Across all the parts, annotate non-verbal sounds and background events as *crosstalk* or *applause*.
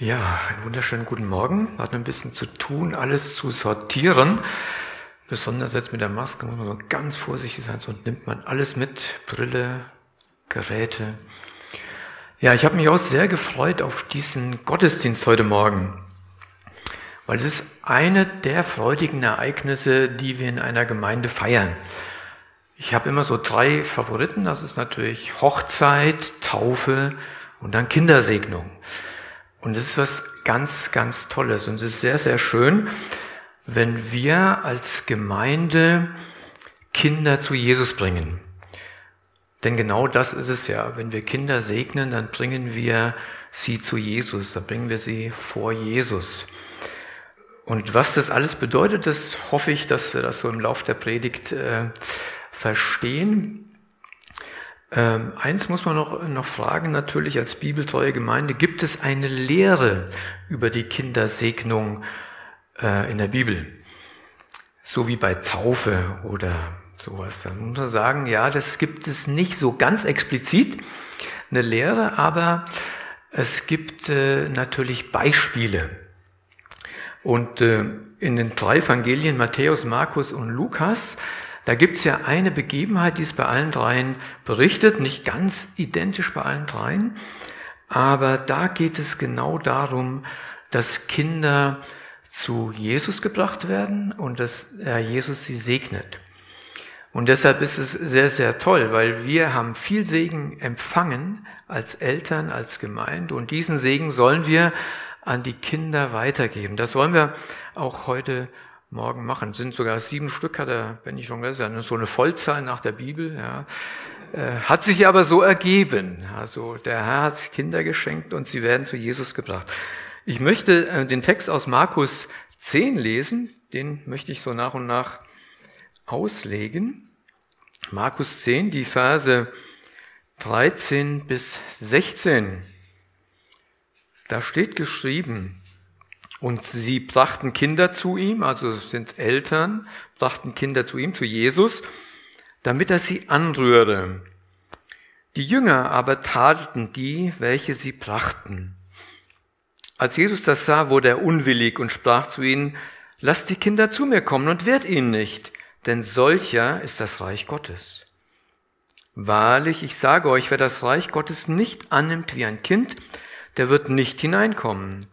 Ja, einen wunderschönen guten Morgen. Hat ein bisschen zu tun, alles zu sortieren. Besonders jetzt mit der Maske muss man so ganz vorsichtig sein, sonst nimmt man alles mit. Brille, Geräte. Ja, ich habe mich auch sehr gefreut auf diesen Gottesdienst heute Morgen, weil es ist eine der freudigen Ereignisse, die wir in einer Gemeinde feiern. Ich habe immer so drei Favoriten. Das ist natürlich Hochzeit, Taufe und dann Kindersegnung. Und das ist was ganz, ganz Tolles. Und es ist sehr, sehr schön, wenn wir als Gemeinde Kinder zu Jesus bringen. Denn genau das ist es ja. Wenn wir Kinder segnen, dann bringen wir sie zu Jesus, dann bringen wir sie vor Jesus. Und was das alles bedeutet, das hoffe ich, dass wir das so im Lauf der Predigt äh, verstehen. Ähm, eins muss man noch, noch fragen, natürlich als bibeltreue Gemeinde, gibt es eine Lehre über die Kindersegnung äh, in der Bibel? So wie bei Taufe oder sowas. Da muss man sagen, ja, das gibt es nicht so ganz explizit, eine Lehre, aber es gibt äh, natürlich Beispiele. Und äh, in den drei Evangelien, Matthäus, Markus und Lukas, da gibt es ja eine Begebenheit, die ist bei allen dreien berichtet, nicht ganz identisch bei allen dreien, aber da geht es genau darum, dass Kinder zu Jesus gebracht werden und dass Jesus sie segnet. Und deshalb ist es sehr, sehr toll, weil wir haben viel Segen empfangen als Eltern, als Gemeinde und diesen Segen sollen wir an die Kinder weitergeben. Das wollen wir auch heute morgen machen. Sind sogar sieben Stück, hat er, wenn ich schon gesagt so eine Vollzahl nach der Bibel. Ja. Äh, hat sich aber so ergeben. Also der Herr hat Kinder geschenkt und sie werden zu Jesus gebracht. Ich möchte äh, den Text aus Markus 10 lesen. Den möchte ich so nach und nach auslegen. Markus 10, die Verse 13 bis 16. Da steht geschrieben, und sie brachten Kinder zu ihm, also sind Eltern, brachten Kinder zu ihm, zu Jesus, damit er sie anrühre. Die Jünger aber tadelten die, welche sie brachten. Als Jesus das sah, wurde er unwillig und sprach zu ihnen, lasst die Kinder zu mir kommen und wehrt ihnen nicht, denn solcher ist das Reich Gottes. Wahrlich, ich sage euch, wer das Reich Gottes nicht annimmt wie ein Kind, der wird nicht hineinkommen.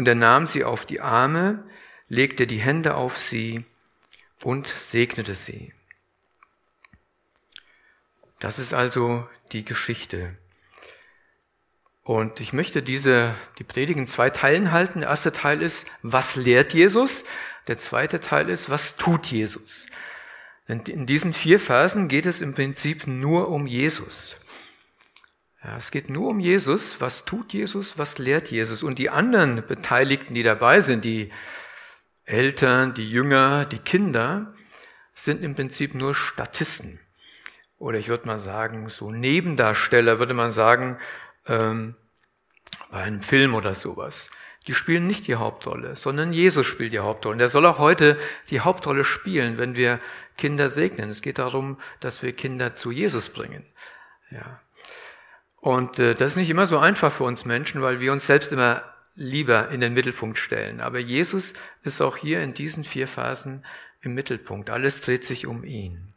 Und er nahm sie auf die Arme, legte die Hände auf sie und segnete sie. Das ist also die Geschichte. Und ich möchte diese, die Predigen zwei Teilen halten. Der erste Teil ist, was lehrt Jesus? Der zweite Teil ist, was tut Jesus? Denn in diesen vier Versen geht es im Prinzip nur um Jesus. Ja, es geht nur um Jesus. Was tut Jesus? Was lehrt Jesus? Und die anderen Beteiligten, die dabei sind, die Eltern, die Jünger, die Kinder, sind im Prinzip nur Statisten. Oder ich würde mal sagen, so Nebendarsteller, würde man sagen, ähm, bei einem Film oder sowas. Die spielen nicht die Hauptrolle, sondern Jesus spielt die Hauptrolle. Und der soll auch heute die Hauptrolle spielen, wenn wir Kinder segnen. Es geht darum, dass wir Kinder zu Jesus bringen. Ja. Und äh, das ist nicht immer so einfach für uns Menschen, weil wir uns selbst immer lieber in den Mittelpunkt stellen. Aber Jesus ist auch hier in diesen vier Phasen im Mittelpunkt. Alles dreht sich um ihn.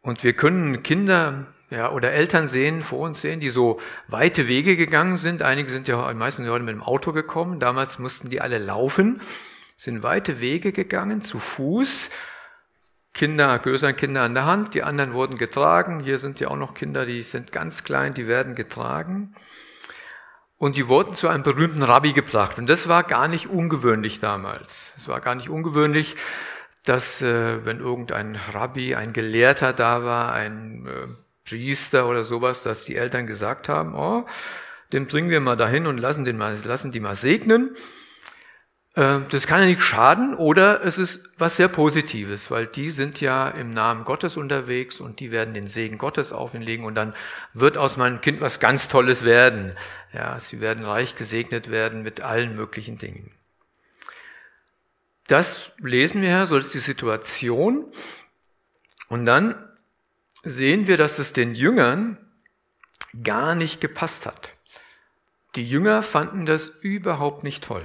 Und wir können Kinder ja, oder Eltern sehen, vor uns sehen, die so weite Wege gegangen sind. Einige sind ja, meistens heute mit dem Auto gekommen. Damals mussten die alle laufen, sind weite Wege gegangen, zu Fuß Kinder, größeren Kinder an der Hand, die anderen wurden getragen. Hier sind ja auch noch Kinder, die sind ganz klein, die werden getragen. Und die wurden zu einem berühmten Rabbi gebracht. Und das war gar nicht ungewöhnlich damals. Es war gar nicht ungewöhnlich, dass äh, wenn irgendein Rabbi, ein Gelehrter da war, ein äh, Priester oder sowas, dass die Eltern gesagt haben, oh, den bringen wir mal dahin und lassen, den mal, lassen die mal segnen. Äh, das kann ja nicht schaden oder es ist was sehr Positives, weil die sind ja im Namen Gottes unterwegs und die werden den Segen Gottes auf ihn legen und dann wird aus meinem Kind was ganz Tolles werden. Ja, sie werden reich gesegnet werden mit allen möglichen Dingen. Das lesen wir ja, so ist die Situation. Und dann sehen wir, dass es den Jüngern gar nicht gepasst hat. Die Jünger fanden das überhaupt nicht toll.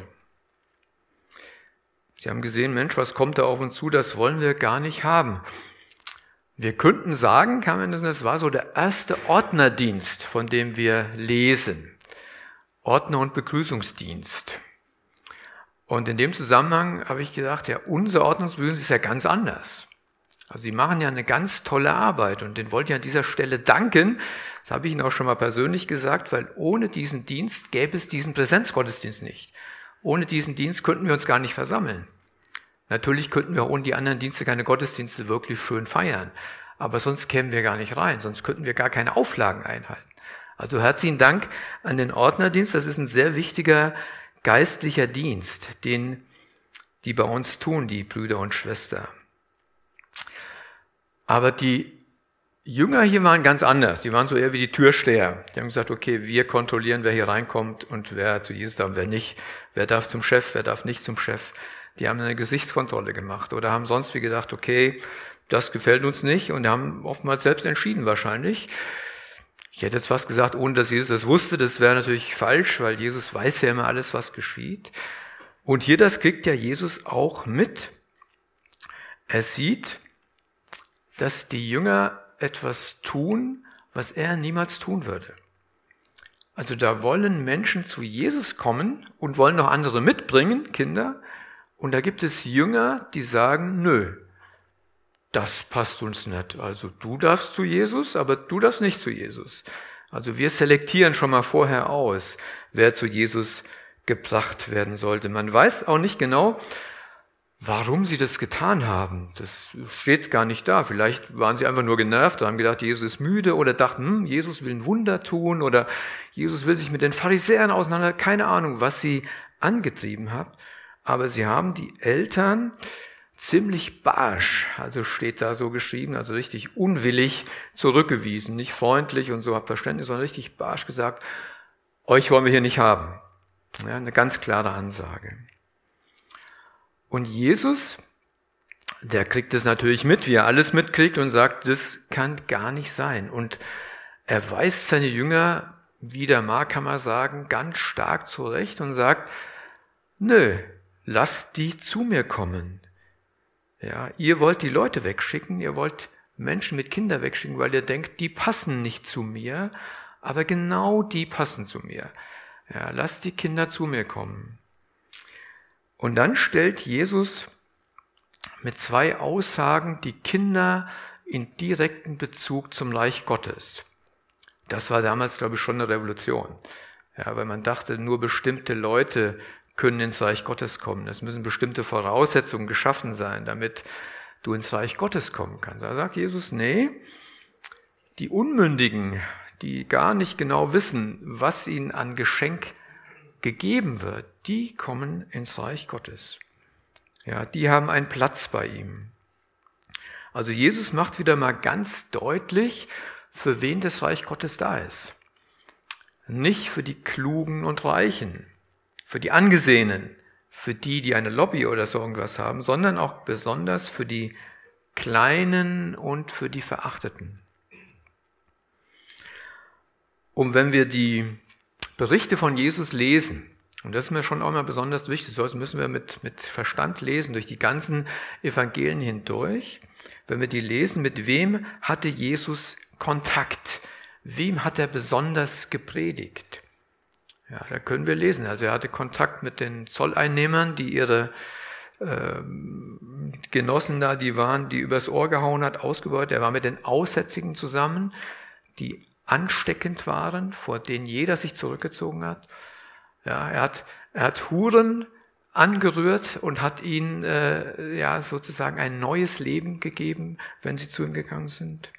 Sie haben gesehen, Mensch, was kommt da auf uns zu, das wollen wir gar nicht haben. Wir könnten sagen, das, war so der erste Ordnerdienst, von dem wir lesen. Ordner- und Begrüßungsdienst. Und in dem Zusammenhang habe ich gedacht, ja, unser Ordnungsbegrüßungsdienst ist ja ganz anders. Also Sie machen ja eine ganz tolle Arbeit und den wollte ich an dieser Stelle danken. Das habe ich Ihnen auch schon mal persönlich gesagt, weil ohne diesen Dienst gäbe es diesen Präsenzgottesdienst nicht. Ohne diesen Dienst könnten wir uns gar nicht versammeln. Natürlich könnten wir ohne die anderen Dienste keine Gottesdienste wirklich schön feiern. Aber sonst kämen wir gar nicht rein, sonst könnten wir gar keine Auflagen einhalten. Also herzlichen Dank an den Ordnerdienst. Das ist ein sehr wichtiger geistlicher Dienst, den die bei uns tun, die Brüder und Schwestern. Aber die Jünger hier waren ganz anders. Die waren so eher wie die Türsteher. Die haben gesagt, okay, wir kontrollieren, wer hier reinkommt und wer zu Jesus darf, wer nicht. Wer darf zum Chef, wer darf nicht zum Chef. Die haben eine Gesichtskontrolle gemacht oder haben sonst wie gedacht, okay, das gefällt uns nicht und haben oftmals selbst entschieden wahrscheinlich. Ich hätte jetzt fast gesagt, ohne dass Jesus das wusste, das wäre natürlich falsch, weil Jesus weiß ja immer alles, was geschieht. Und hier das kriegt ja Jesus auch mit. Er sieht, dass die Jünger etwas tun, was er niemals tun würde. Also da wollen Menschen zu Jesus kommen und wollen noch andere mitbringen, Kinder. Und da gibt es Jünger, die sagen, nö, das passt uns nicht. Also du darfst zu Jesus, aber du darfst nicht zu Jesus. Also wir selektieren schon mal vorher aus, wer zu Jesus gebracht werden sollte. Man weiß auch nicht genau, warum sie das getan haben. Das steht gar nicht da. Vielleicht waren sie einfach nur genervt und haben gedacht, Jesus ist müde oder dachten, hm, Jesus will ein Wunder tun oder Jesus will sich mit den Pharisäern auseinander. Keine Ahnung, was sie angetrieben hat. Aber sie haben die Eltern ziemlich barsch, also steht da so geschrieben, also richtig unwillig zurückgewiesen, nicht freundlich und so habt Verständnis, sondern richtig barsch gesagt, euch wollen wir hier nicht haben. Ja, eine ganz klare Ansage. Und Jesus, der kriegt es natürlich mit, wie er alles mitkriegt und sagt, das kann gar nicht sein. Und er weist seine Jünger, wie der mag, kann man sagen, ganz stark zurecht und sagt, nö, lasst die zu mir kommen. Ja, ihr wollt die Leute wegschicken, ihr wollt Menschen mit Kindern wegschicken, weil ihr denkt, die passen nicht zu mir, aber genau die passen zu mir. Ja, lasst die Kinder zu mir kommen. Und dann stellt Jesus mit zwei Aussagen die Kinder in direkten Bezug zum Reich Gottes. Das war damals, glaube ich, schon eine Revolution. Ja, weil man dachte, nur bestimmte Leute können ins Reich Gottes kommen. Es müssen bestimmte Voraussetzungen geschaffen sein, damit du ins Reich Gottes kommen kannst. Da sagt Jesus, nee, die Unmündigen, die gar nicht genau wissen, was ihnen an Geschenk gegeben wird, die kommen ins Reich Gottes. Ja, die haben einen Platz bei ihm. Also Jesus macht wieder mal ganz deutlich, für wen das Reich Gottes da ist. Nicht für die Klugen und Reichen, für die Angesehenen, für die, die eine Lobby oder so irgendwas haben, sondern auch besonders für die Kleinen und für die Verachteten. Und wenn wir die Berichte von Jesus lesen, und das ist mir schon auch mal besonders wichtig, das müssen wir mit, mit Verstand lesen, durch die ganzen Evangelien hindurch. Wenn wir die lesen, mit wem hatte Jesus Kontakt? Wem hat er besonders gepredigt? Ja, da können wir lesen. Also er hatte Kontakt mit den Zolleinnehmern, die ihre äh, Genossen da, die waren, die übers Ohr gehauen hat, ausgebeutet. Er war mit den Aussätzigen zusammen, die ansteckend waren, vor denen jeder sich zurückgezogen hat. Ja, er hat, er hat Huren angerührt und hat ihnen äh, ja sozusagen ein neues Leben gegeben, wenn sie zu ihm gegangen sind.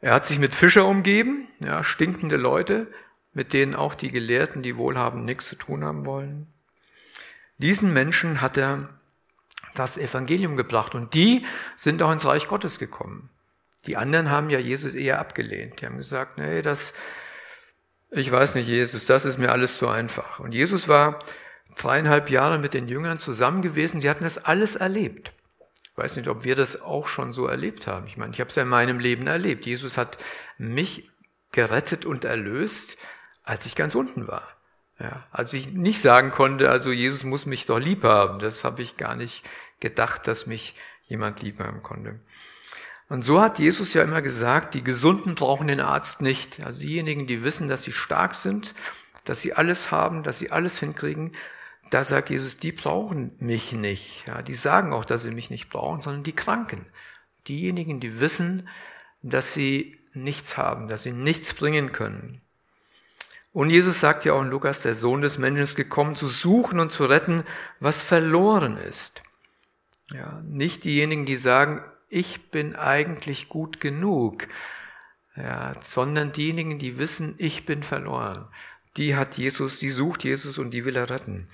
Er hat sich mit Fischer umgeben, ja, stinkende Leute, mit denen auch die Gelehrten, die Wohlhaben, nichts zu tun haben wollen. Diesen Menschen hat er das Evangelium gebracht und die sind auch ins Reich Gottes gekommen. Die anderen haben ja Jesus eher abgelehnt. Die haben gesagt, nee, das, ich weiß nicht, Jesus, das ist mir alles zu einfach. Und Jesus war dreieinhalb Jahre mit den Jüngern zusammen gewesen, die hatten das alles erlebt. Ich weiß nicht, ob wir das auch schon so erlebt haben. Ich meine, ich habe es ja in meinem Leben erlebt. Jesus hat mich gerettet und erlöst, als ich ganz unten war. Ja, als ich nicht sagen konnte, also Jesus muss mich doch lieb haben. Das habe ich gar nicht gedacht, dass mich jemand lieb haben konnte. Und so hat Jesus ja immer gesagt, die Gesunden brauchen den Arzt nicht. Also diejenigen, die wissen, dass sie stark sind, dass sie alles haben, dass sie alles hinkriegen, da sagt Jesus, die brauchen mich nicht. Ja, die sagen auch, dass sie mich nicht brauchen, sondern die Kranken. Diejenigen, die wissen, dass sie nichts haben, dass sie nichts bringen können. Und Jesus sagt ja auch in Lukas, der Sohn des Menschen ist gekommen, zu suchen und zu retten, was verloren ist. Ja, nicht diejenigen, die sagen, ich bin eigentlich gut genug, ja, sondern diejenigen, die wissen, ich bin verloren. Die hat Jesus, die sucht Jesus und die will er retten.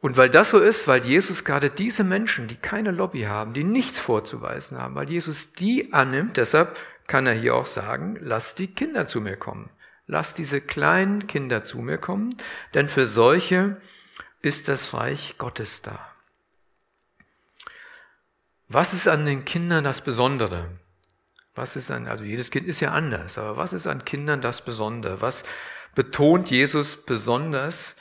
Und weil das so ist, weil Jesus gerade diese Menschen, die keine Lobby haben, die nichts vorzuweisen haben, weil Jesus die annimmt, deshalb kann er hier auch sagen, lasst die Kinder zu mir kommen. Lasst diese kleinen Kinder zu mir kommen, denn für solche ist das Reich Gottes da. Was ist an den Kindern das Besondere? Was ist an, also jedes Kind ist ja anders, aber was ist an Kindern das Besondere? Was betont Jesus besonders?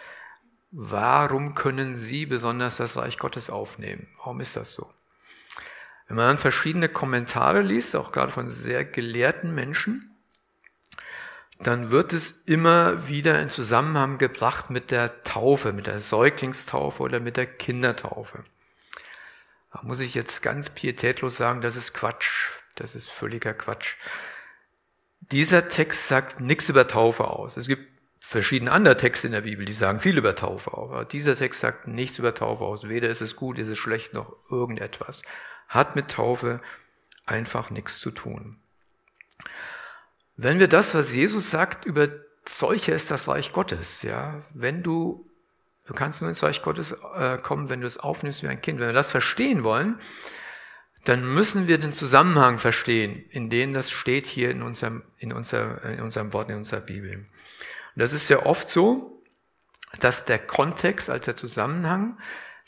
Warum können sie besonders das Reich Gottes aufnehmen? Warum ist das so? Wenn man dann verschiedene Kommentare liest, auch gerade von sehr gelehrten Menschen, dann wird es immer wieder in Zusammenhang gebracht mit der Taufe, mit der Säuglingstaufe oder mit der Kindertaufe. Da muss ich jetzt ganz pietätlos sagen, das ist Quatsch. Das ist völliger Quatsch. Dieser Text sagt nichts über Taufe aus. Es gibt verschiedene andere Texte in der Bibel, die sagen viel über Taufe aus. Aber dieser Text sagt nichts über Taufe aus. Weder ist es gut, ist es schlecht, noch irgendetwas. Hat mit Taufe einfach nichts zu tun. Wenn wir das, was Jesus sagt, über solche ist das Reich Gottes, ja, wenn du, du kannst nur ins Reich Gottes äh, kommen, wenn du es aufnimmst wie ein Kind. Wenn wir das verstehen wollen, dann müssen wir den Zusammenhang verstehen, in dem das steht hier in unserem, in unser, in unserem Wort, in unserer Bibel. Und das ist ja oft so, dass der Kontext, als der Zusammenhang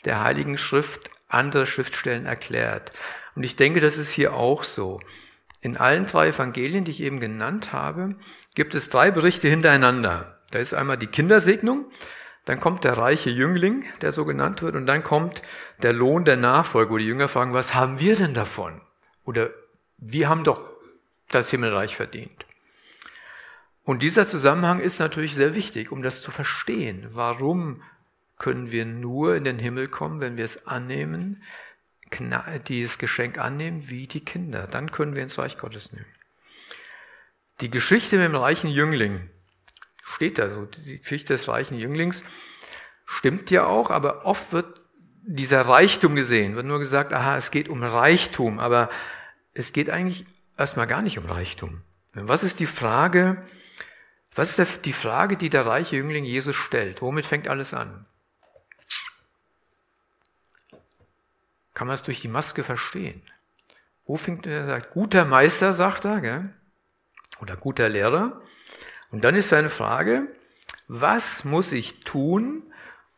der Heiligen Schrift andere Schriftstellen erklärt. Und ich denke, das ist hier auch so. In allen drei Evangelien, die ich eben genannt habe, gibt es drei Berichte hintereinander. Da ist einmal die Kindersegnung, dann kommt der reiche Jüngling, der so genannt wird, und dann kommt der Lohn der Nachfolge, wo die Jünger fragen, was haben wir denn davon? Oder wir haben doch das Himmelreich verdient. Und dieser Zusammenhang ist natürlich sehr wichtig, um das zu verstehen. Warum können wir nur in den Himmel kommen, wenn wir es annehmen, dieses Geschenk annehmen wie die Kinder. Dann können wir ins Reich Gottes nehmen. Die Geschichte mit dem reichen Jüngling steht da so. Die Geschichte des reichen Jünglings stimmt ja auch, aber oft wird dieser Reichtum gesehen, wird nur gesagt, aha, es geht um Reichtum, aber es geht eigentlich erstmal gar nicht um Reichtum. Was ist die Frage, was ist die Frage, die der reiche Jüngling Jesus stellt? Womit fängt alles an? Kann man es durch die Maske verstehen. Wo fängt er, sagt, guter Meister, sagt er, gell? oder guter Lehrer. Und dann ist seine Frage, was muss ich tun,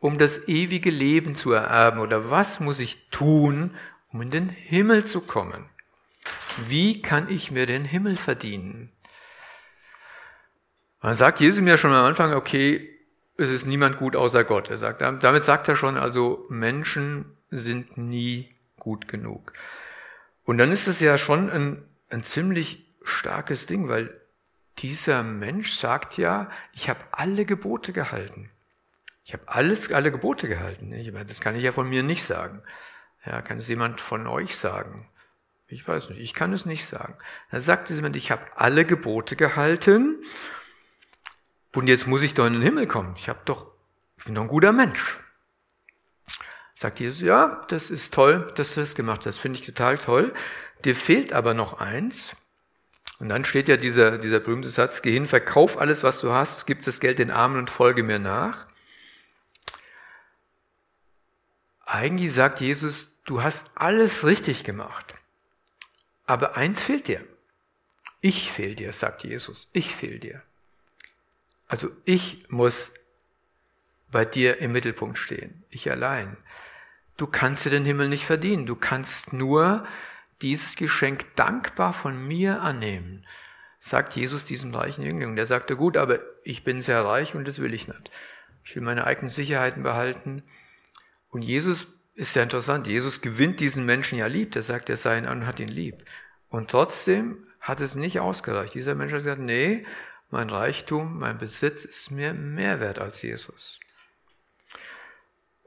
um das ewige Leben zu ererben? Oder was muss ich tun, um in den Himmel zu kommen? Wie kann ich mir den Himmel verdienen? Man sagt Jesus mir schon am Anfang, okay, es ist niemand gut außer Gott. Er sagt, damit sagt er schon, also Menschen sind nie gut genug. Und dann ist das ja schon ein, ein ziemlich starkes Ding, weil dieser Mensch sagt ja, ich habe alle Gebote gehalten. Ich habe alles, alle Gebote gehalten. Das kann ich ja von mir nicht sagen. Ja, kann es jemand von euch sagen? Ich weiß nicht, ich kann es nicht sagen. Da sagt jemand, ich habe alle Gebote gehalten und jetzt muss ich doch in den Himmel kommen. Ich habe doch, ich bin doch ein guter Mensch. Sagt Jesus, ja, das ist toll, dass du das gemacht hast, finde ich total toll. Dir fehlt aber noch eins. Und dann steht ja dieser, dieser berühmte Satz, geh hin, verkauf alles, was du hast, gib das Geld den Armen und folge mir nach. Eigentlich sagt Jesus, du hast alles richtig gemacht. Aber eins fehlt dir. Ich fehl dir, sagt Jesus. Ich fehl dir. Also ich muss bei dir im Mittelpunkt stehen. Ich allein. Du kannst dir den Himmel nicht verdienen. Du kannst nur dieses Geschenk dankbar von mir annehmen. sagt Jesus diesem reichen Jüngling. Der sagte, gut, aber ich bin sehr reich und das will ich nicht. Ich will meine eigenen Sicherheiten behalten. Und Jesus ist ja interessant. Jesus gewinnt diesen Menschen ja lieb. Der sagt, er sei ihn an und hat ihn lieb. Und trotzdem hat es nicht ausgereicht. Dieser Mensch hat gesagt, nee, mein Reichtum, mein Besitz ist mir mehr wert als Jesus.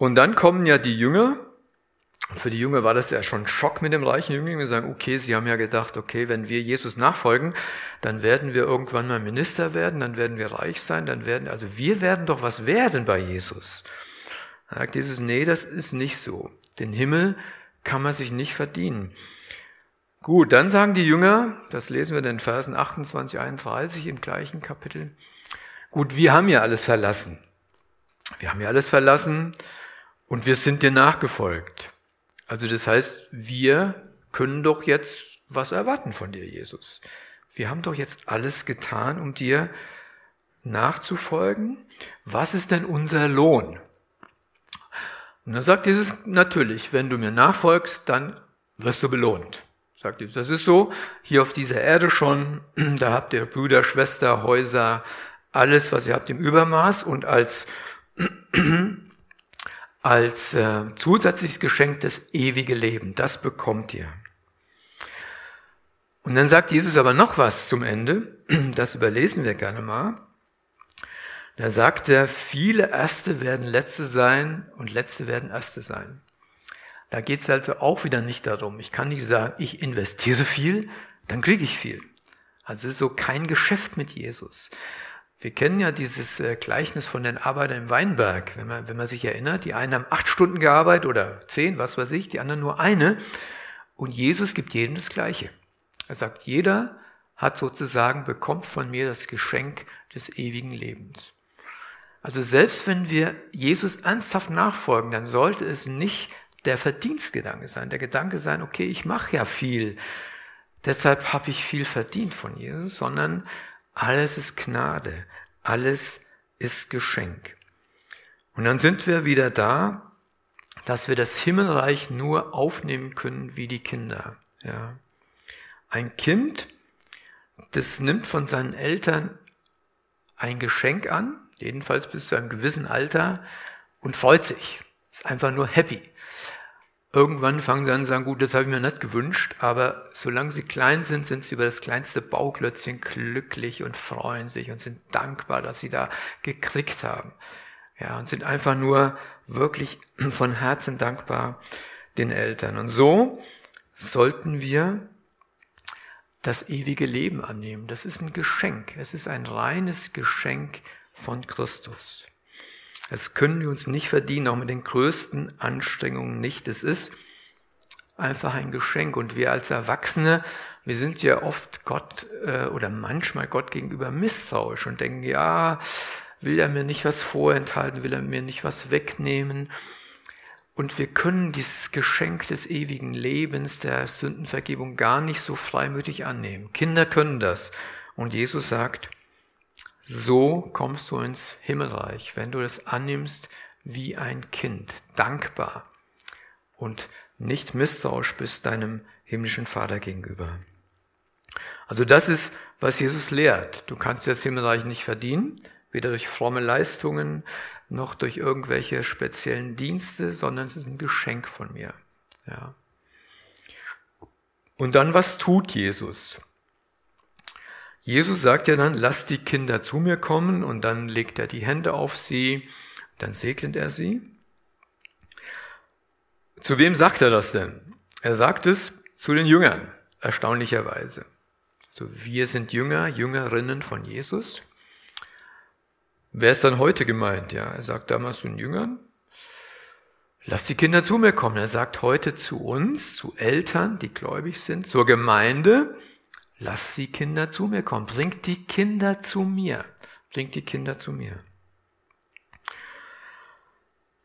Und dann kommen ja die Jünger. Und für die Jünger war das ja schon Schock mit dem reichen Jüngling. Wir sagen, okay, sie haben ja gedacht, okay, wenn wir Jesus nachfolgen, dann werden wir irgendwann mal Minister werden, dann werden wir reich sein, dann werden, also wir werden doch was werden bei Jesus. Da sagt Jesus, nee, das ist nicht so. Den Himmel kann man sich nicht verdienen. Gut, dann sagen die Jünger, das lesen wir in den Versen 28, 31 im gleichen Kapitel, gut, wir haben ja alles verlassen. Wir haben ja alles verlassen und wir sind dir nachgefolgt. Also das heißt, wir können doch jetzt was erwarten von dir, Jesus. Wir haben doch jetzt alles getan, um dir nachzufolgen. Was ist denn unser Lohn? Und dann sagt Jesus, natürlich, wenn du mir nachfolgst, dann wirst du belohnt sagt Jesus. Das ist so, hier auf dieser Erde schon, *clears throat* da habt ihr Brüder, Schwester, Häuser, alles, was ihr habt im Übermaß und als, *clears throat* als äh, zusätzliches Geschenk das ewige Leben, das bekommt ihr. Und dann sagt Jesus aber noch was zum Ende, *clears throat* das überlesen wir gerne mal. Da sagt er, viele Erste werden Letzte sein und Letzte werden Erste sein. Da geht es also auch wieder nicht darum, ich kann nicht sagen, ich investiere viel, dann kriege ich viel. Also es ist so kein Geschäft mit Jesus. Wir kennen ja dieses äh, Gleichnis von den Arbeitern im Weinberg. Wenn man, wenn man sich erinnert, die einen haben acht Stunden gearbeitet oder zehn, was weiß ich, die anderen nur eine. Und Jesus gibt jedem das Gleiche. Er sagt, jeder hat sozusagen, bekommt von mir das Geschenk des ewigen Lebens. Also selbst wenn wir Jesus ernsthaft nachfolgen, dann sollte es nicht der Verdienstgedanke sein, der Gedanke sein, okay, ich mache ja viel, deshalb habe ich viel verdient von Jesus, sondern alles ist Gnade, alles ist Geschenk. Und dann sind wir wieder da, dass wir das Himmelreich nur aufnehmen können wie die Kinder. Ja. Ein Kind, das nimmt von seinen Eltern ein Geschenk an, jedenfalls bis zu einem gewissen Alter, und freut sich. Ist einfach nur happy. Irgendwann fangen sie an zu sagen, gut, das habe ich mir nicht gewünscht, aber solange sie klein sind, sind sie über das kleinste Bauklötzchen glücklich und freuen sich und sind dankbar, dass sie da gekriegt haben. Ja, und sind einfach nur wirklich *clears throat* von Herzen dankbar den Eltern. Und so sollten wir das ewige Leben annehmen. Das ist ein Geschenk. Es ist ein reines Geschenk von Christus. Das können wir uns nicht verdienen, auch mit den größten Anstrengungen nicht. Es ist einfach ein Geschenk. Und wir als Erwachsene, wir sind ja oft Gott äh, oder manchmal Gott gegenüber misstrauisch und denken, ja, will er mir nicht was vorenthalten, will er mir nicht was wegnehmen. Und wir können dieses Geschenk des ewigen Lebens, der Sündenvergebung gar nicht so freimütig annehmen. Kinder können das. Und Jesus sagt, so kommst du ins Himmelreich, wenn du es annimmst wie ein Kind, dankbar und nicht misstrauisch bist deinem himmlischen Vater gegenüber. Also das ist, was Jesus lehrt. Du kannst das Himmelreich nicht verdienen, weder durch fromme Leistungen noch durch irgendwelche speziellen Dienste, sondern es ist ein Geschenk von mir. Ja. Und dann, was tut Jesus? Jesus sagt ja dann, lasst die Kinder zu mir kommen und dann legt er die Hände auf sie, dann segnet er sie. Zu wem sagt er das denn? Er sagt es zu den Jüngern, erstaunlicherweise. So, wir sind Jünger, Jüngerinnen von Jesus. Wer ist dann heute gemeint? Ja, er sagt damals zu den Jüngern, Lass die Kinder zu mir kommen. Er sagt heute zu uns, zu Eltern, die gläubig sind, zur Gemeinde, Lass die Kinder zu mir kommen. Bringt die Kinder zu mir. Bringt die Kinder zu mir.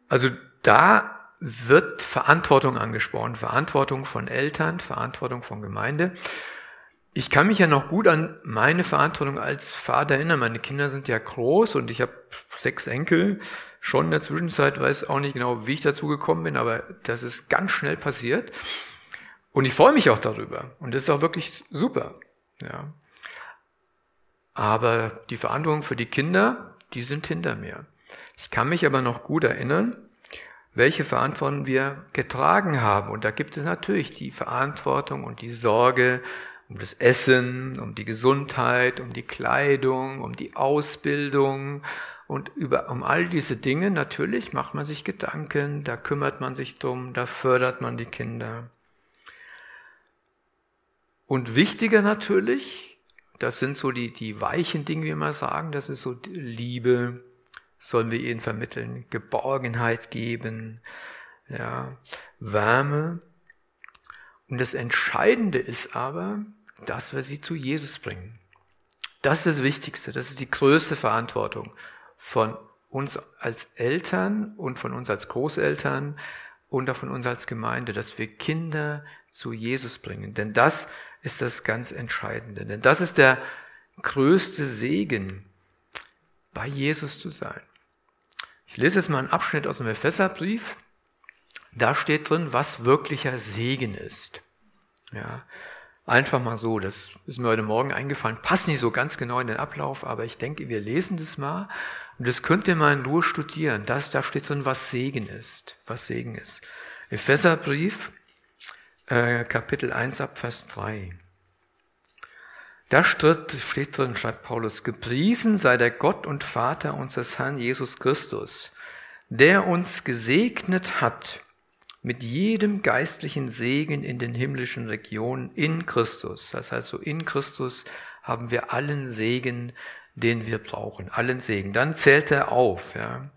Also da wird Verantwortung angesprochen. Verantwortung von Eltern, Verantwortung von Gemeinde. Ich kann mich ja noch gut an meine Verantwortung als Vater erinnern. Meine Kinder sind ja groß und ich habe sechs Enkel. Schon in der Zwischenzeit weiß auch nicht genau, wie ich dazu gekommen bin, aber das ist ganz schnell passiert. Und ich freue mich auch darüber. Und das ist auch wirklich super. Ja. Aber die Verantwortung für die Kinder, die sind hinter mir. Ich kann mich aber noch gut erinnern, welche Verantwortung wir getragen haben. Und da gibt es natürlich die Verantwortung und die Sorge um das Essen, um die Gesundheit, um die Kleidung, um die Ausbildung und über, um all diese Dinge natürlich macht man sich Gedanken, da kümmert man sich drum, da fördert man die Kinder. Und wichtiger natürlich, das sind so die, die weichen Dinge, wie wir sagen, das ist so Liebe, sollen wir ihnen vermitteln, Geborgenheit geben, ja, Wärme. Und das Entscheidende ist aber, dass wir sie zu Jesus bringen. Das ist das Wichtigste, das ist die größte Verantwortung von uns als Eltern und von uns als Großeltern und auch von uns als Gemeinde, dass wir Kinder zu Jesus bringen. Denn das ist das ganz Entscheidende. Denn das ist der größte Segen, bei Jesus zu sein. Ich lese jetzt mal einen Abschnitt aus dem Epheserbrief. Da steht drin, was wirklicher Segen ist. Ja, einfach mal so. Das ist mir heute Morgen eingefallen. Passt nicht so ganz genau in den Ablauf, aber ich denke, wir lesen das mal. Und das könnt ihr mal in Ruhe studieren. Das, da steht drin, was Segen ist. Was Segen ist. Epheserbrief, äh, Kapitel 1 ab Vers 3. Da steht drin, schreibt Paulus, gepriesen sei der Gott und Vater unseres Herrn Jesus Christus, der uns gesegnet hat mit jedem geistlichen Segen in den himmlischen Regionen in Christus. Das heißt, so in Christus haben wir allen Segen, den wir brauchen, allen Segen. Dann zählt er auf, ja.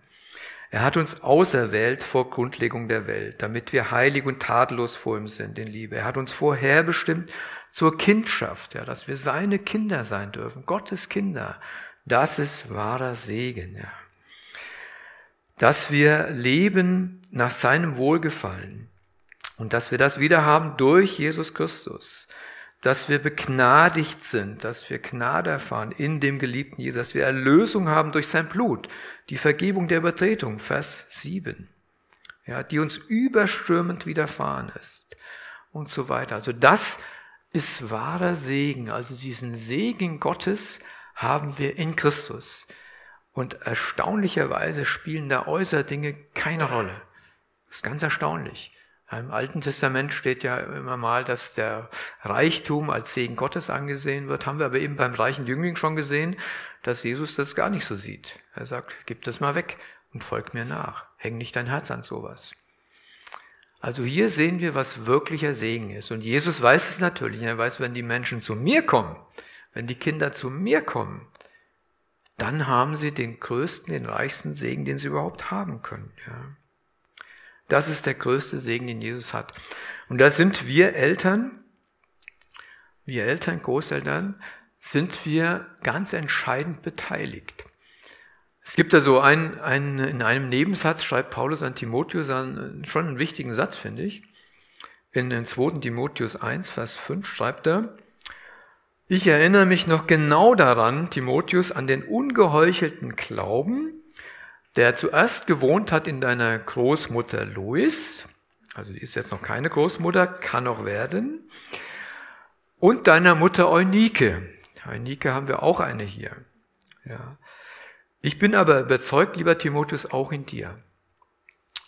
Er hat uns auserwählt vor Grundlegung der Welt, damit wir heilig und tadellos vor ihm sind in Liebe. Er hat uns vorherbestimmt zur Kindschaft, ja, dass wir seine Kinder sein dürfen, Gottes Kinder. Das ist wahrer Segen, ja. Dass wir leben nach seinem Wohlgefallen und dass wir das wieder haben durch Jesus Christus dass wir begnadigt sind, dass wir Gnade erfahren in dem geliebten Jesus, dass wir Erlösung haben durch sein Blut, die Vergebung der Übertretung, Vers 7, ja, die uns überströmend widerfahren ist und so weiter. Also das ist wahrer Segen, also diesen Segen Gottes haben wir in Christus. Und erstaunlicherweise spielen da äußere Dinge keine Rolle. Das ist ganz erstaunlich. Im Alten Testament steht ja immer mal, dass der Reichtum als Segen Gottes angesehen wird. Haben wir aber eben beim reichen Jüngling schon gesehen, dass Jesus das gar nicht so sieht. Er sagt, gib das mal weg und folg mir nach. Häng nicht dein Herz an sowas. Also hier sehen wir, was wirklicher Segen ist. Und Jesus weiß es natürlich. Er weiß, wenn die Menschen zu mir kommen, wenn die Kinder zu mir kommen, dann haben sie den größten, den reichsten Segen, den sie überhaupt haben können. Ja. Das ist der größte Segen, den Jesus hat. Und da sind wir Eltern, wir Eltern, Großeltern, sind wir ganz entscheidend beteiligt. Es gibt da so einen, einen, in einem Nebensatz schreibt Paulus an Timotheus einen, schon einen wichtigen Satz, finde ich. In den 2. Timotheus 1, Vers 5 schreibt er, ich erinnere mich noch genau daran, Timotheus, an den ungeheuchelten Glauben, der zuerst gewohnt hat in deiner Großmutter Louis, also die ist jetzt noch keine Großmutter, kann noch werden, und deiner Mutter Eunike. Eunike haben wir auch eine hier. Ja. Ich bin aber überzeugt, lieber Timotheus, auch in dir.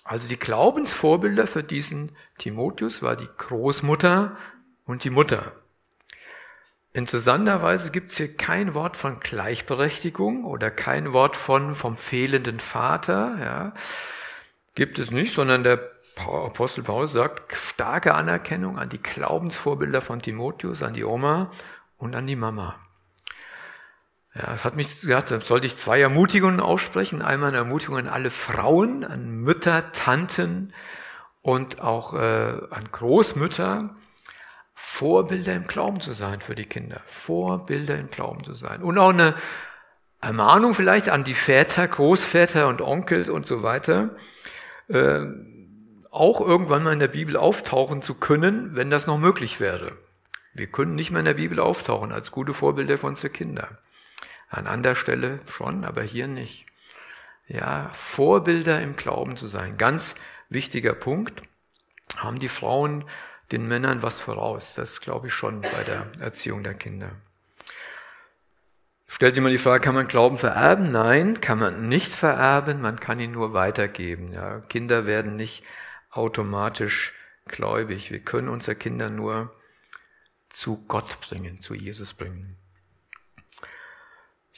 Also die Glaubensvorbilder für diesen Timotheus war die Großmutter und die Mutter. Interessanterweise gibt es hier kein Wort von Gleichberechtigung oder kein Wort von vom fehlenden Vater. Ja. Gibt es nicht, sondern der Apostel Paulus sagt starke Anerkennung an die Glaubensvorbilder von Timotheus, an die Oma und an die Mama. Ja, es hat mich gesagt, da sollte ich zwei Ermutigungen aussprechen. Einmal eine Ermutigung an alle Frauen, an Mütter, Tanten und auch äh, an Großmütter, Vorbilder im Glauben zu sein für die Kinder. Vorbilder im Glauben zu sein. Und auch eine Ermahnung vielleicht an die Väter, Großväter und Onkel und so weiter, äh, auch irgendwann mal in der Bibel auftauchen zu können, wenn das noch möglich wäre. Wir können nicht mehr in der Bibel auftauchen als gute Vorbilder für unsere Kinder. An anderer Stelle schon, aber hier nicht. Ja, Vorbilder im Glauben zu sein. Ganz wichtiger Punkt. Haben die Frauen den Männern was voraus. Das glaube ich schon bei der Erziehung der Kinder. Stellt mal die Frage, kann man Glauben vererben? Nein, kann man nicht vererben, man kann ihn nur weitergeben. Ja. Kinder werden nicht automatisch gläubig. Wir können unsere Kinder nur zu Gott bringen, zu Jesus bringen.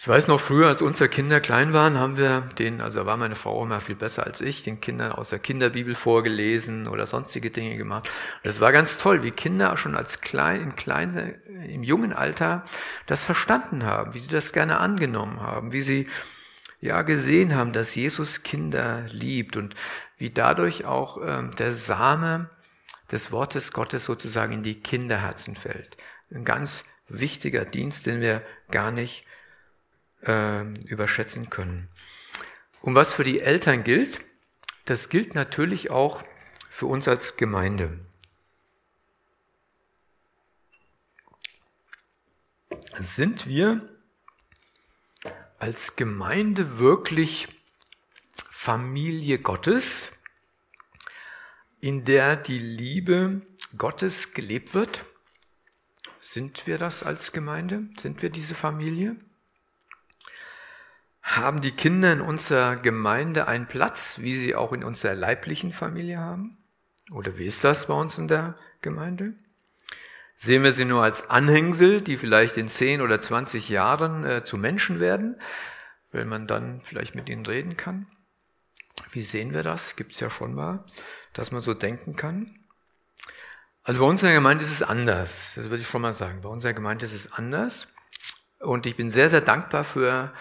Ich weiß noch früher, als unsere Kinder klein waren, haben wir den, also war meine Frau immer viel besser als ich, den Kindern aus der Kinderbibel vorgelesen oder sonstige Dinge gemacht. Und das war ganz toll, wie Kinder schon als klein, in klein, im jungen Alter das verstanden haben, wie sie das gerne angenommen haben, wie sie ja gesehen haben, dass Jesus Kinder liebt und wie dadurch auch äh, der Same des Wortes Gottes sozusagen in die Kinderherzen fällt. Ein ganz wichtiger Dienst, den wir gar nicht äh, überschätzen können. Und was für die Eltern gilt, das gilt natürlich auch für uns als Gemeinde. Sind wir als Gemeinde wirklich Familie Gottes, in der die Liebe Gottes gelebt wird? Sind wir das als Gemeinde? Sind wir diese Familie? Haben die Kinder in unserer Gemeinde einen Platz, wie sie auch in unserer leiblichen Familie haben? Oder wie ist das bei uns in der Gemeinde? Sehen wir sie nur als Anhängsel, die vielleicht in 10 oder 20 Jahren äh, zu Menschen werden, weil man dann vielleicht mit ihnen reden kann? Wie sehen wir das? Gibt es ja schon mal, dass man so denken kann. Also bei unserer Gemeinde ist es anders. Das würde ich schon mal sagen. Bei unserer Gemeinde ist es anders. Und ich bin sehr, sehr dankbar für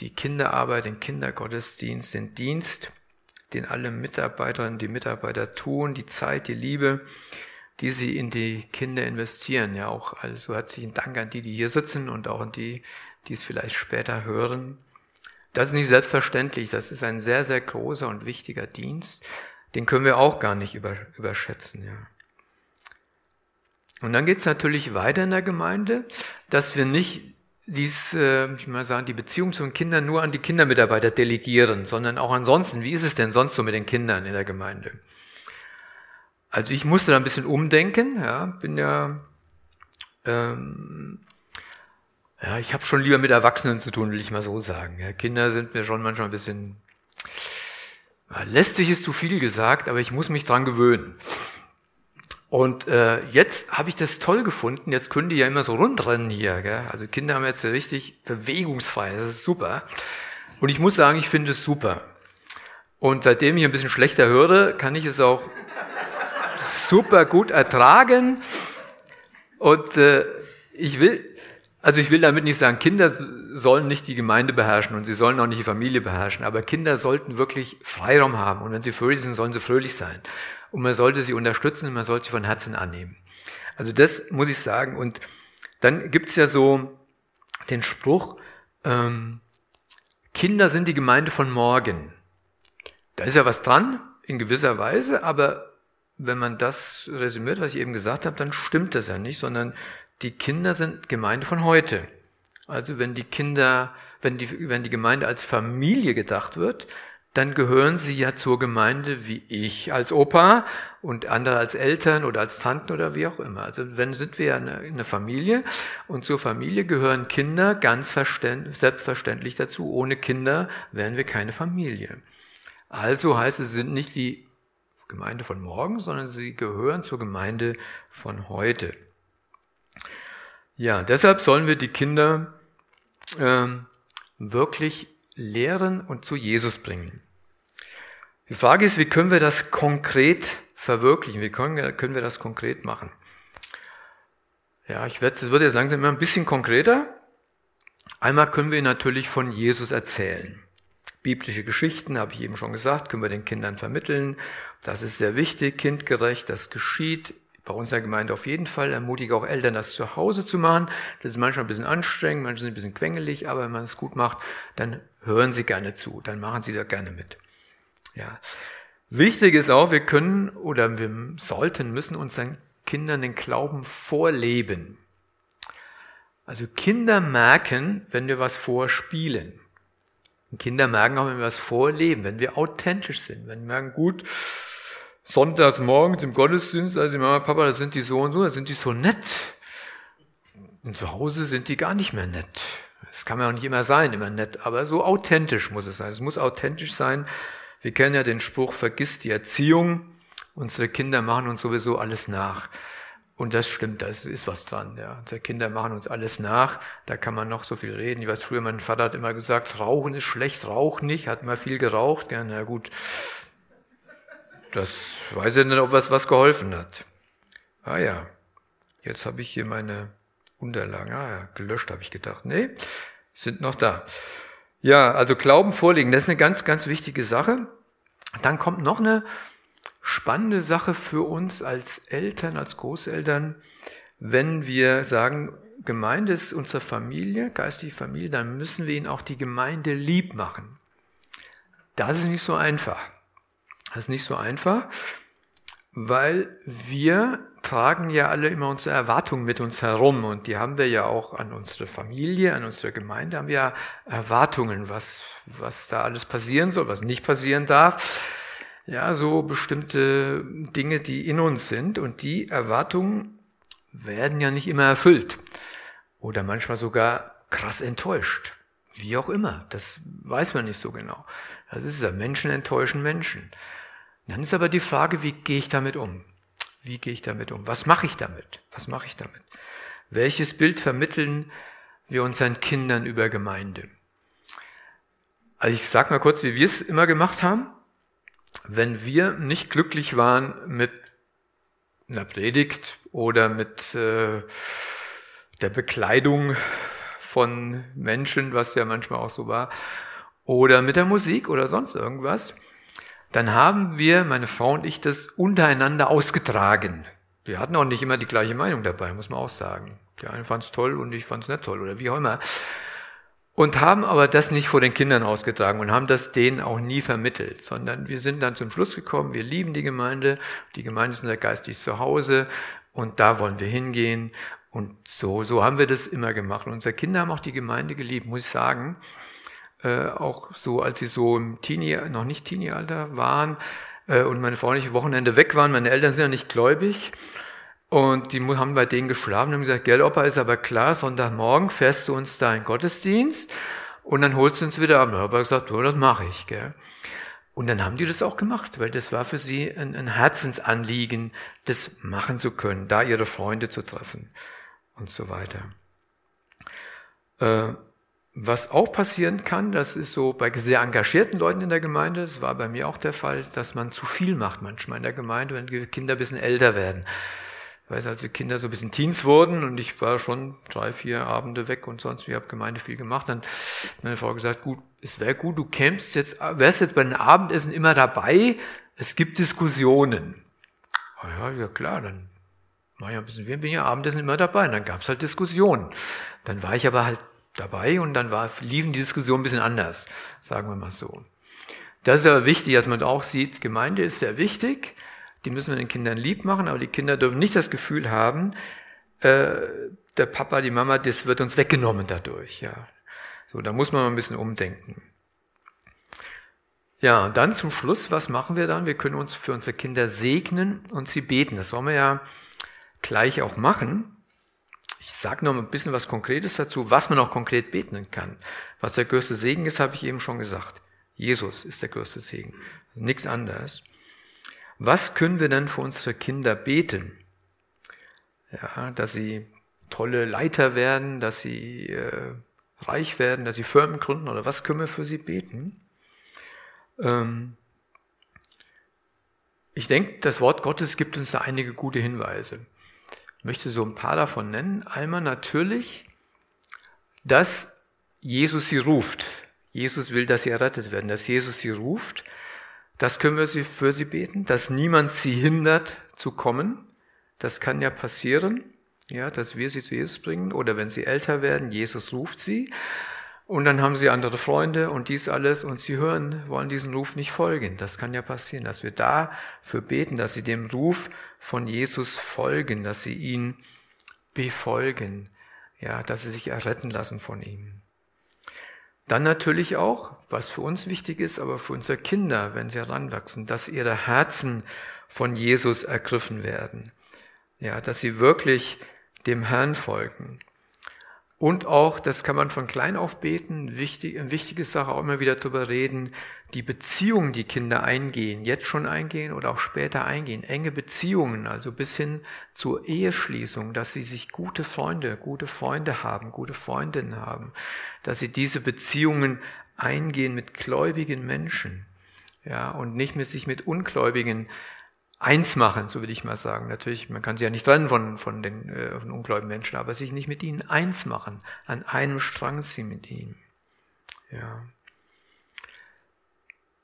die Kinderarbeit, den Kindergottesdienst, den Dienst, den alle Mitarbeiterinnen, die Mitarbeiter tun, die Zeit, die Liebe, die sie in die Kinder investieren. Ja, auch also herzlichen Dank an die, die hier sitzen und auch an die, die es vielleicht später hören. Das ist nicht selbstverständlich. Das ist ein sehr, sehr großer und wichtiger Dienst. Den können wir auch gar nicht überschätzen. Ja. Und dann geht es natürlich weiter in der Gemeinde, dass wir nicht dies, äh, ich mal sagen, die Beziehung zu den Kindern nur an die Kindermitarbeiter delegieren, sondern auch ansonsten. Wie ist es denn sonst so mit den Kindern in der Gemeinde? Also ich musste da ein bisschen umdenken, ja, bin ja, ähm, ja, ich habe schon lieber mit Erwachsenen zu tun, will ich mal so sagen. Ja, Kinder sind mir schon manchmal ein bisschen, lästig ist zu viel gesagt, aber ich muss mich dran gewöhnen. Und äh, jetzt habe ich das toll gefunden. Jetzt können die ja immer so rundrennen hier. Gell? Also Kinder haben jetzt richtig bewegungsfrei. Das ist super. Und ich muss sagen, ich finde es super. Und seitdem ich ein bisschen schlechter höre, kann ich es auch super gut ertragen. Und äh, ich will, also ich will damit nicht sagen, Kinder sollen nicht die Gemeinde beherrschen und sie sollen auch nicht die Familie beherrschen, aber Kinder sollten wirklich Freiraum haben und wenn sie fröhlich sind, sollen sie fröhlich sein und man sollte sie unterstützen und man sollte sie von Herzen annehmen. Also das muss ich sagen. Und dann gibt's ja so den Spruch, ähm, Kinder sind die Gemeinde von morgen. Da ist ja was dran, in gewisser Weise, aber wenn man das resümiert, was ich eben gesagt habe, dann stimmt das ja nicht, sondern die Kinder sind Gemeinde von heute. Also wenn die Kinder, wenn die, wenn die Gemeinde als Familie gedacht wird, dann gehören sie ja zur Gemeinde wie ich als Opa und andere als Eltern oder als Tanten oder wie auch immer. Also wenn sind wir ja eine, Familie und zur Familie gehören Kinder ganz selbstverständlich dazu. Ohne Kinder wären wir keine Familie. Also heißt es, sind nicht die Gemeinde von morgen, sondern sie gehören zur Gemeinde von heute. Ja, deshalb sollen wir die Kinder ähm, wirklich lehren und zu Jesus bringen. Die Frage ist, wie können wir das konkret verwirklichen? Wie können, können wir das konkret machen? Ja, ich werde, wird jetzt langsam immer ein bisschen konkreter. Einmal können wir natürlich von Jesus erzählen. Biblische Geschichten, habe ich eben schon gesagt, können wir den Kindern vermitteln. Das ist sehr wichtig, kindgerecht, das geschieht bei unserer Gemeinde auf jeden Fall. Ermutige auch Eltern, das zu Hause zu machen. Das ist manchmal ein bisschen anstrengend, manchmal ein bisschen quengelig, aber wenn man es gut macht, dann hören sie gerne zu, dann machen sie da gerne mit. Ja. Wichtig ist auch, wir können oder wir sollten, müssen unseren Kindern den Glauben vorleben. Also Kinder merken, wenn wir was vorspielen. Und Kinder merken auch, wenn wir was vorleben, wenn wir authentisch sind, wenn wir merken, gut, sonntags morgens im Gottesdienst, also Mama, Papa, da sind die so und so, da sind die so nett. Und zu Hause sind die gar nicht mehr nett. Das kann man auch nicht immer sein, immer nett, aber so authentisch muss es sein. Es muss authentisch sein. Wir kennen ja den Spruch, vergiss die Erziehung. Unsere Kinder machen uns sowieso alles nach. Und das stimmt, da ist was dran. Ja. Unsere Kinder machen uns alles nach. Da kann man noch so viel reden. Ich weiß früher, mein Vater hat immer gesagt, Rauchen ist schlecht, rauch nicht. Hat mal viel geraucht. Ja, na gut, das weiß ich nicht, ob was was geholfen hat. Ah ja, jetzt habe ich hier meine Unterlagen. Ah ja, gelöscht habe ich gedacht. Nee, sind noch da. Ja, also Glauben vorlegen, das ist eine ganz, ganz wichtige Sache. Dann kommt noch eine spannende Sache für uns als Eltern, als Großeltern, wenn wir sagen, Gemeinde ist unsere Familie, geistige Familie, dann müssen wir ihnen auch die Gemeinde lieb machen. Das ist nicht so einfach. Das ist nicht so einfach, weil wir tragen ja alle immer unsere Erwartungen mit uns herum und die haben wir ja auch an unsere Familie, an unsere Gemeinde, haben wir ja Erwartungen, was, was da alles passieren soll, was nicht passieren darf ja, so bestimmte Dinge, die in uns sind und die Erwartungen werden ja nicht immer erfüllt oder manchmal sogar krass enttäuscht. Wie auch immer, das weiß man nicht so genau. Das ist ja, Menschen enttäuschen Menschen. Dann ist aber die Frage, wie gehe ich damit um? Wie gehe ich damit um? Was mache ich damit? Was mache ich damit? Welches Bild vermitteln wir unseren Kindern über Gemeinde? Also ich sage mal kurz, wie wir es immer gemacht haben wenn wir nicht glücklich waren mit einer Predigt oder mit äh, der Bekleidung von Menschen, was ja manchmal auch so war, oder mit der Musik oder sonst irgendwas, dann haben wir, meine Frau und ich, das untereinander ausgetragen. Wir hatten auch nicht immer die gleiche Meinung dabei, muss man auch sagen. Der eine fand es toll und ich fand es nicht toll oder wie auch immer und haben aber das nicht vor den Kindern ausgetragen und haben das denen auch nie vermittelt, sondern wir sind dann zum Schluss gekommen, wir lieben die Gemeinde, die Gemeinde ist unser geistliches Zuhause und da wollen wir hingehen und so, so haben wir das immer gemacht. Und unsere Kinder haben auch die Gemeinde geliebt, muss ich sagen. Äh, auch so, als sie so im Teenie, noch nicht Teenie-Alter waren äh, und meine Frau nicht Wochenende weg waren, meine Eltern sind ja nicht gläubig, und die haben bei denen geschlafen und haben gesagt, gell, Opa, ist aber klar, Sonntagmorgen fährst du uns da in Gottesdienst und dann holst du uns wieder ab. Und Opa gesagt, oh, das mache ich, gell. Und dann haben die das auch gemacht, weil das war für sie ein, ein Herzensanliegen, das machen zu können, da ihre Freunde zu treffen und so weiter. Äh, was auch passieren kann, das ist so bei sehr engagierten Leuten in der Gemeinde, das war bei mir auch der Fall, dass man zu viel macht manchmal in der Gemeinde, wenn Kinder ein bisschen älter werden. Ich weiß, als die Kinder so ein bisschen Teens wurden und ich war schon drei, vier Abende weg und sonst, wie habe Gemeinde viel gemacht, dann hat meine Frau gesagt, gut, es wäre gut, du kämpfst jetzt, wärst jetzt bei den Abendessen immer dabei, es gibt Diskussionen. Oh ja, ja klar, dann war ja ein bisschen, wir bin ja Abendessen immer dabei und dann gab es halt Diskussionen. Dann war ich aber halt dabei und dann war, liefen die Diskussionen ein bisschen anders, sagen wir mal so. Das ist aber wichtig, dass man auch sieht, Gemeinde ist sehr wichtig, die müssen wir den Kindern lieb machen, aber die Kinder dürfen nicht das Gefühl haben, äh, der Papa, die Mama, das wird uns weggenommen dadurch. Ja, so da muss man mal ein bisschen umdenken. Ja, und dann zum Schluss, was machen wir dann? Wir können uns für unsere Kinder segnen und sie beten. Das wollen wir ja gleich auch machen. Ich sage noch ein bisschen was Konkretes dazu, was man auch konkret beten kann. Was der größte Segen ist, habe ich eben schon gesagt. Jesus ist der größte Segen. Nichts anderes. Was können wir denn für unsere Kinder beten? Ja, dass sie tolle Leiter werden, dass sie äh, reich werden, dass sie Firmen gründen oder was können wir für sie beten? Ähm, ich denke, das Wort Gottes gibt uns da einige gute Hinweise. Möchte so ein paar davon nennen. Einmal natürlich, dass Jesus sie ruft. Jesus will, dass sie errettet werden, dass Jesus sie ruft. Das können wir für sie beten, dass niemand sie hindert zu kommen. Das kann ja passieren, ja, dass wir sie zu Jesus bringen oder wenn sie älter werden, Jesus ruft sie und dann haben sie andere Freunde und dies alles und sie hören, wollen diesen Ruf nicht folgen. Das kann ja passieren, dass wir dafür beten, dass sie dem Ruf von Jesus folgen, dass sie ihn befolgen, ja, dass sie sich erretten lassen von ihm. Dann natürlich auch, was für uns wichtig ist, aber für unsere Kinder, wenn sie heranwachsen, dass ihre Herzen von Jesus ergriffen werden. Ja, dass sie wirklich dem Herrn folgen. Und auch, das kann man von klein auf beten, wichtig, eine wichtige Sache, auch immer wieder darüber reden, die Beziehungen, die Kinder eingehen, jetzt schon eingehen oder auch später eingehen, enge Beziehungen, also bis hin zur Eheschließung, dass sie sich gute Freunde, gute Freunde haben, gute Freundinnen haben, dass sie diese Beziehungen eingehen mit gläubigen Menschen, ja, und nicht mit sich mit Ungläubigen eins machen, so will ich mal sagen. Natürlich, man kann sie ja nicht trennen von, von den äh, von ungläubigen Menschen, aber sich nicht mit ihnen eins machen, an einem Strang ziehen mit ihnen. Ja.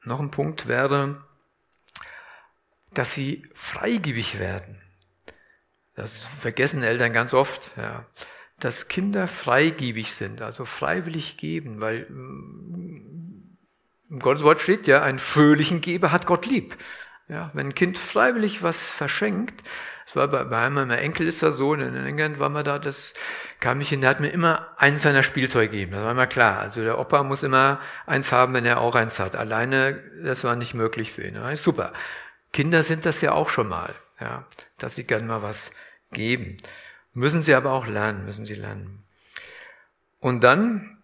Noch ein Punkt wäre, dass sie freigebig werden. Das vergessen Eltern ganz oft, ja. dass Kinder freigebig sind, also freiwillig geben, weil mm, im Gottes Wort steht ja, ein fröhlichen Geber hat Gott lieb. Ja, wenn ein Kind freiwillig was verschenkt, das war bei, bei einem meiner Enkel ist das so, in England war man da, das kam ich hin, der hat mir immer eins seiner Spielzeuge gegeben, das war immer klar. Also der Opa muss immer eins haben, wenn er auch eins hat. Alleine, das war nicht möglich für ihn. Ja, super. Kinder sind das ja auch schon mal, ja, dass sie gern mal was geben. Müssen sie aber auch lernen, müssen sie lernen. Und dann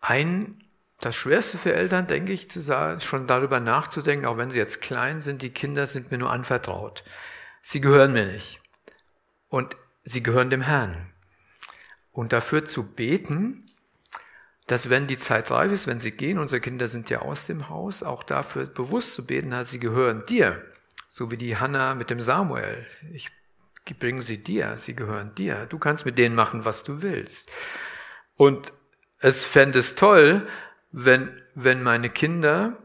ein das Schwerste für Eltern, denke ich, zu sagen, schon darüber nachzudenken, auch wenn sie jetzt klein sind, die Kinder sind mir nur anvertraut. Sie gehören mir nicht. Und sie gehören dem Herrn. Und dafür zu beten, dass wenn die Zeit reif ist, wenn sie gehen, unsere Kinder sind ja aus dem Haus, auch dafür bewusst zu beten, dass sie gehören dir. So wie die Hannah mit dem Samuel. Ich bringe sie dir, sie gehören dir. Du kannst mit denen machen, was du willst. Und es fände es toll, wenn, wenn meine Kinder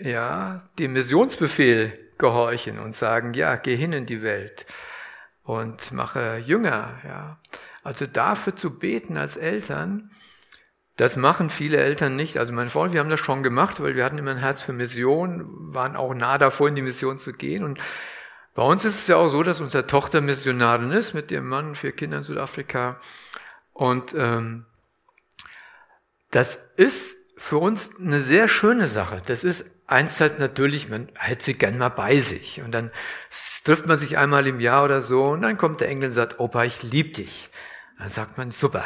ja dem Missionsbefehl gehorchen und sagen, ja, geh hin in die Welt und mache Jünger, ja. Also dafür zu beten als Eltern, das machen viele Eltern nicht. Also meine Frau, wir haben das schon gemacht, weil wir hatten immer ein Herz für Mission, waren auch nah davor, in die Mission zu gehen. Und bei uns ist es ja auch so, dass unsere Tochter Missionarin ist mit ihrem Mann, vier Kindern in Südafrika. Und ähm, das ist für uns eine sehr schöne Sache. Das ist einstzeit natürlich, man hätte sie gern mal bei sich. Und dann trifft man sich einmal im Jahr oder so und dann kommt der Engel und sagt, Opa, ich lieb dich. Dann sagt man, super.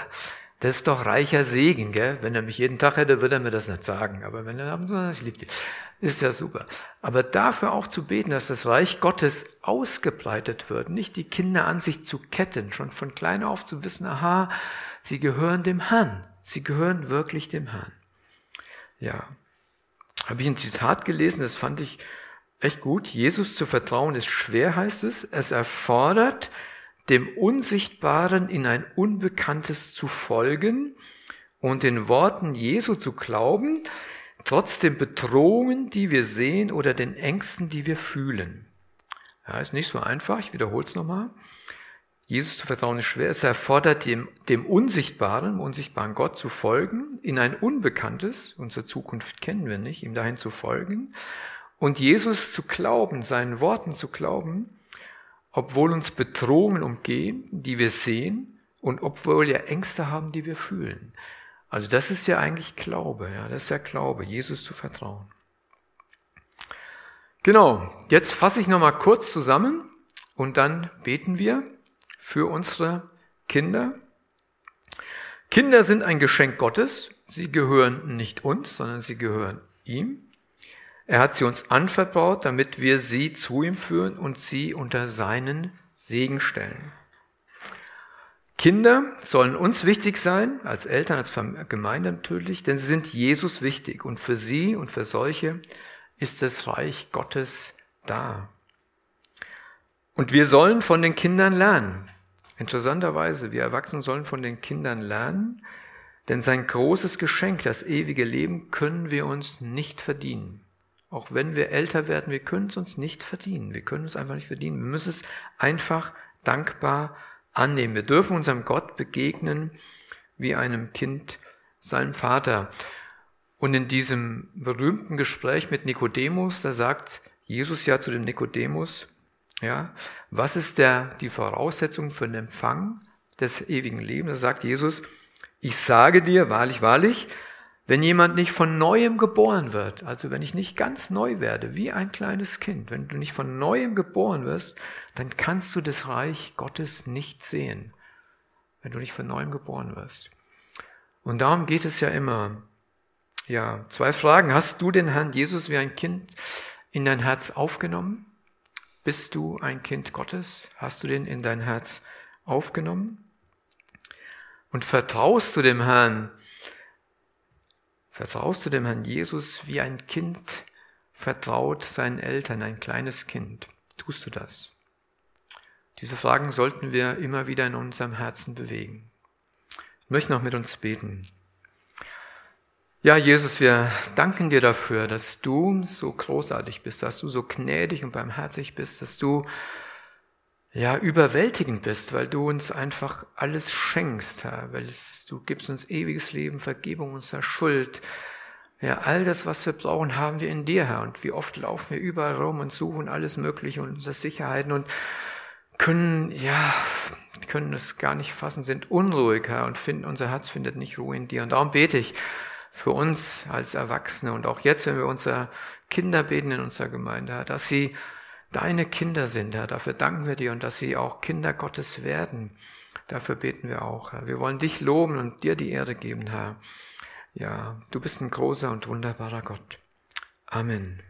Das ist doch reicher Segen, gell? Wenn er mich jeden Tag hätte, würde er mir das nicht sagen. Aber wenn er sagt, ich liebe dich, ist ja super. Aber dafür auch zu beten, dass das Reich Gottes ausgebreitet wird, nicht die Kinder an sich zu ketten, schon von klein auf zu wissen, aha, sie gehören dem Herrn. Sie gehören wirklich dem Herrn. Ja, habe ich ein Zitat gelesen, das fand ich echt gut. Jesus zu vertrauen ist schwer, heißt es. Es erfordert, dem Unsichtbaren in ein Unbekanntes zu folgen und den Worten Jesu zu glauben, trotz den Bedrohungen, die wir sehen oder den Ängsten, die wir fühlen. Ja, ist nicht so einfach, ich wiederhole es nochmal. Jesus zu vertrauen ist schwer. Es erfordert dem, dem Unsichtbaren, dem unsichtbaren Gott zu folgen, in ein Unbekanntes, unsere Zukunft kennen wir nicht, ihm dahin zu folgen und Jesus zu glauben, seinen Worten zu glauben, obwohl uns Bedrohungen umgehen, die wir sehen und obwohl wir Ängste haben, die wir fühlen. Also das ist ja eigentlich Glaube, ja, das ist ja Glaube, Jesus zu vertrauen. Genau, jetzt fasse ich nochmal kurz zusammen und dann beten wir für unsere Kinder. Kinder sind ein Geschenk Gottes. Sie gehören nicht uns, sondern sie gehören ihm. Er hat sie uns anvertraut, damit wir sie zu ihm führen und sie unter seinen Segen stellen. Kinder sollen uns wichtig sein, als Eltern, als Gemeinde natürlich, denn sie sind Jesus wichtig und für sie und für solche ist das Reich Gottes da. Und wir sollen von den Kindern lernen. Interessanterweise, wir Erwachsenen sollen von den Kindern lernen, denn sein großes Geschenk, das ewige Leben, können wir uns nicht verdienen. Auch wenn wir älter werden, wir können es uns nicht verdienen. Wir können es einfach nicht verdienen. Wir müssen es einfach dankbar annehmen. Wir dürfen unserem Gott begegnen wie einem Kind seinem Vater. Und in diesem berühmten Gespräch mit Nikodemus, da sagt Jesus ja zu dem Nikodemus, ja, was ist der, die Voraussetzung für den Empfang des ewigen Lebens? Da sagt Jesus, ich sage dir, wahrlich, wahrlich, wenn jemand nicht von neuem geboren wird, also wenn ich nicht ganz neu werde, wie ein kleines Kind, wenn du nicht von neuem geboren wirst, dann kannst du das Reich Gottes nicht sehen. wenn du nicht von neuem geboren wirst. Und darum geht es ja immer. Ja, zwei Fragen. Hast du den Herrn Jesus wie ein Kind in dein Herz aufgenommen? Bist du ein Kind Gottes? Hast du den in dein Herz aufgenommen? Und vertraust du dem Herrn? Vertraust du dem Herrn Jesus wie ein Kind vertraut seinen Eltern, ein kleines Kind? Tust du das? Diese Fragen sollten wir immer wieder in unserem Herzen bewegen. Ich möchte noch mit uns beten. Ja, Jesus, wir danken dir dafür, dass du so großartig bist, dass du so gnädig und barmherzig bist, dass du ja überwältigend bist, weil du uns einfach alles schenkst, Herr, weil es, du gibst uns ewiges Leben, Vergebung unserer Schuld. Ja, all das, was wir brauchen, haben wir in dir, Herr. Und wie oft laufen wir überall rum und suchen alles Mögliche und unsere Sicherheiten und können, ja, können es gar nicht fassen, sind unruhig, Herr, und finden, unser Herz findet nicht Ruhe in dir. Und darum bete ich für uns als Erwachsene und auch jetzt, wenn wir unsere Kinder beten in unserer Gemeinde, Herr, dass sie deine Kinder sind, Herr. Dafür danken wir dir und dass sie auch Kinder Gottes werden. Dafür beten wir auch, Herr. Wir wollen dich loben und dir die Ehre geben, Herr. Ja, du bist ein großer und wunderbarer Gott. Amen.